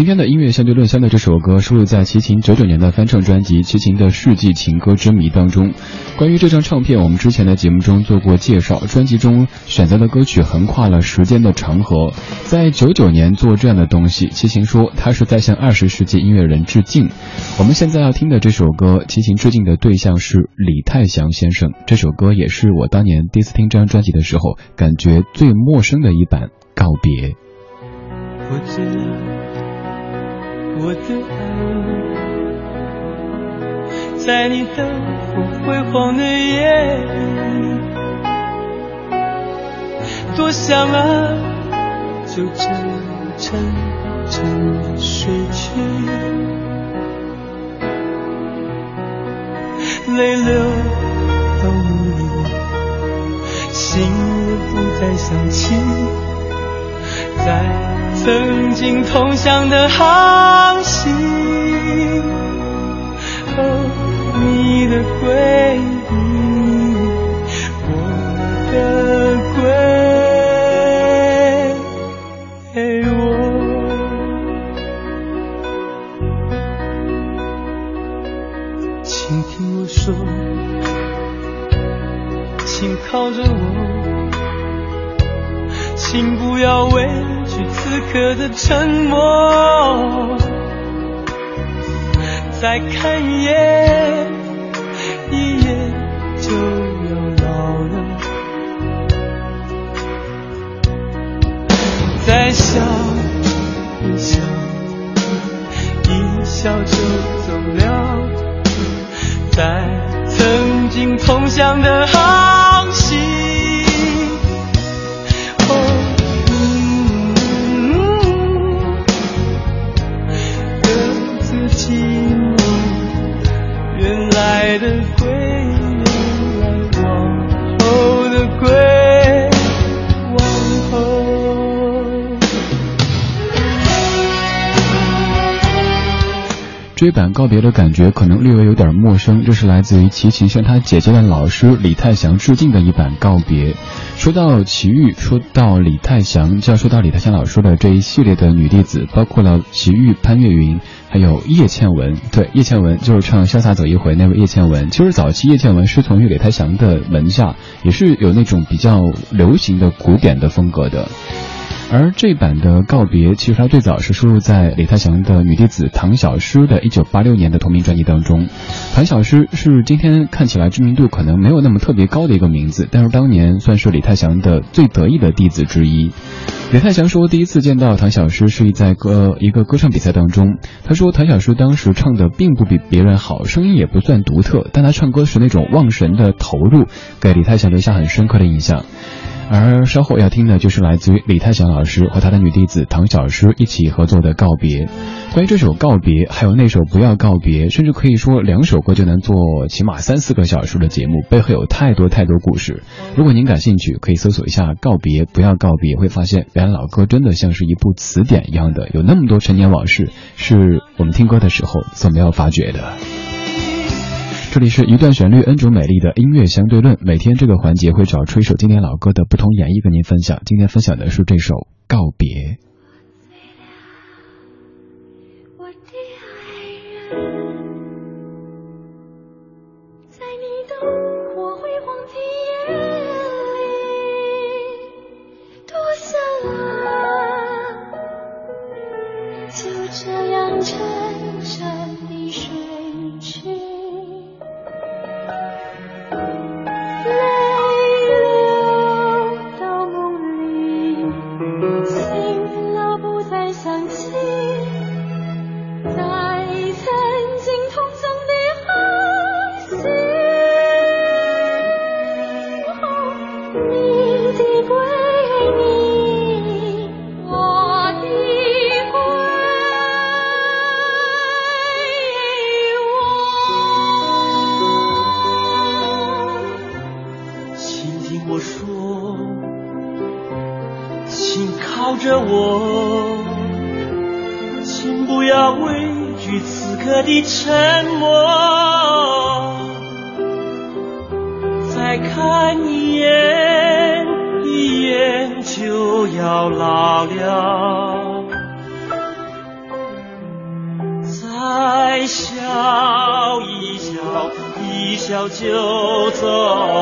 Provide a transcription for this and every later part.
今天的音乐相对论相的这首歌收录在齐秦九九年的翻唱专辑《齐秦的世纪情歌之谜》当中。关于这张唱片，我们之前的节目中做过介绍。专辑中选择的歌曲横跨了时间的长河。在九九年做这样的东西，齐秦说他是在向二十世纪音乐人致敬。我们现在要听的这首歌，齐秦致敬的对象是李泰祥先生。这首歌也是我当年第一次听这张专辑的时候，感觉最陌生的一版告别。我知道。我的爱，在你灯火辉煌的夜里，多想啊，就这样沉沉的睡去，泪流到梦里，心也不再想起，在。曾经同向的航行，哦，你的归，我的归我。请听我说，请靠着我，请不要畏此刻的沉默，再看一眼，一眼就要老了。再笑一笑，一笑就走了，在曾经同向的航原来的归，原来往后的归，往后。这版告别的感觉可能略微有点陌生，这是来自于齐秦向他姐姐的老师李泰祥致敬的一版告别。说到齐豫，说到李泰祥，就要说到李泰祥老师的这一系列的女弟子，包括了齐豫、潘越云。还有叶倩文，对，叶倩文就是唱《潇洒走一回》那位叶倩文。其实早期叶倩文师从于李泰祥的门下，也是有那种比较流行的古典的风格的。而这版的告别，其实它最早是收录在李泰祥的女弟子唐小诗的1986年的同名专辑当中。唐小诗是今天看起来知名度可能没有那么特别高的一个名字，但是当年算是李泰祥的最得意的弟子之一。李泰祥说，第一次见到唐小诗是在歌一个歌唱比赛当中。他说，唐小诗当时唱的并不比别人好，声音也不算独特，但他唱歌时那种忘神的投入，给李泰祥留下很深刻的印象。而稍后要听的就是来自于李泰祥老师和他的女弟子唐小诗一起合作的《告别》。关于这首《告别》，还有那首《不要告别》，甚至可以说两首歌就能做起码三四个小时的节目，背后有太多太多故事。如果您感兴趣，可以搜索一下《告别》，不要告别，会发现原来老歌真的像是一部词典一样的，有那么多陈年往事，是我们听歌的时候所没有发觉的。这里是一段旋律恩主美丽的音乐相对论。每天这个环节会找出一首经典老歌的不同演绎跟您分享。今天分享的是这首《告别》。我的爱人，紧靠着我，请不要畏惧此刻的沉默。再看一眼，一眼就要老了。再笑一笑，一笑就走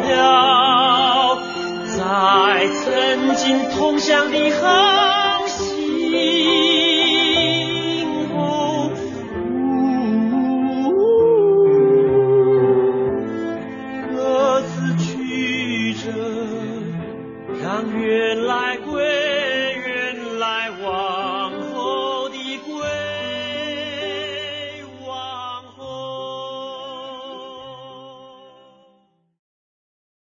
了。在曾经同乡的河。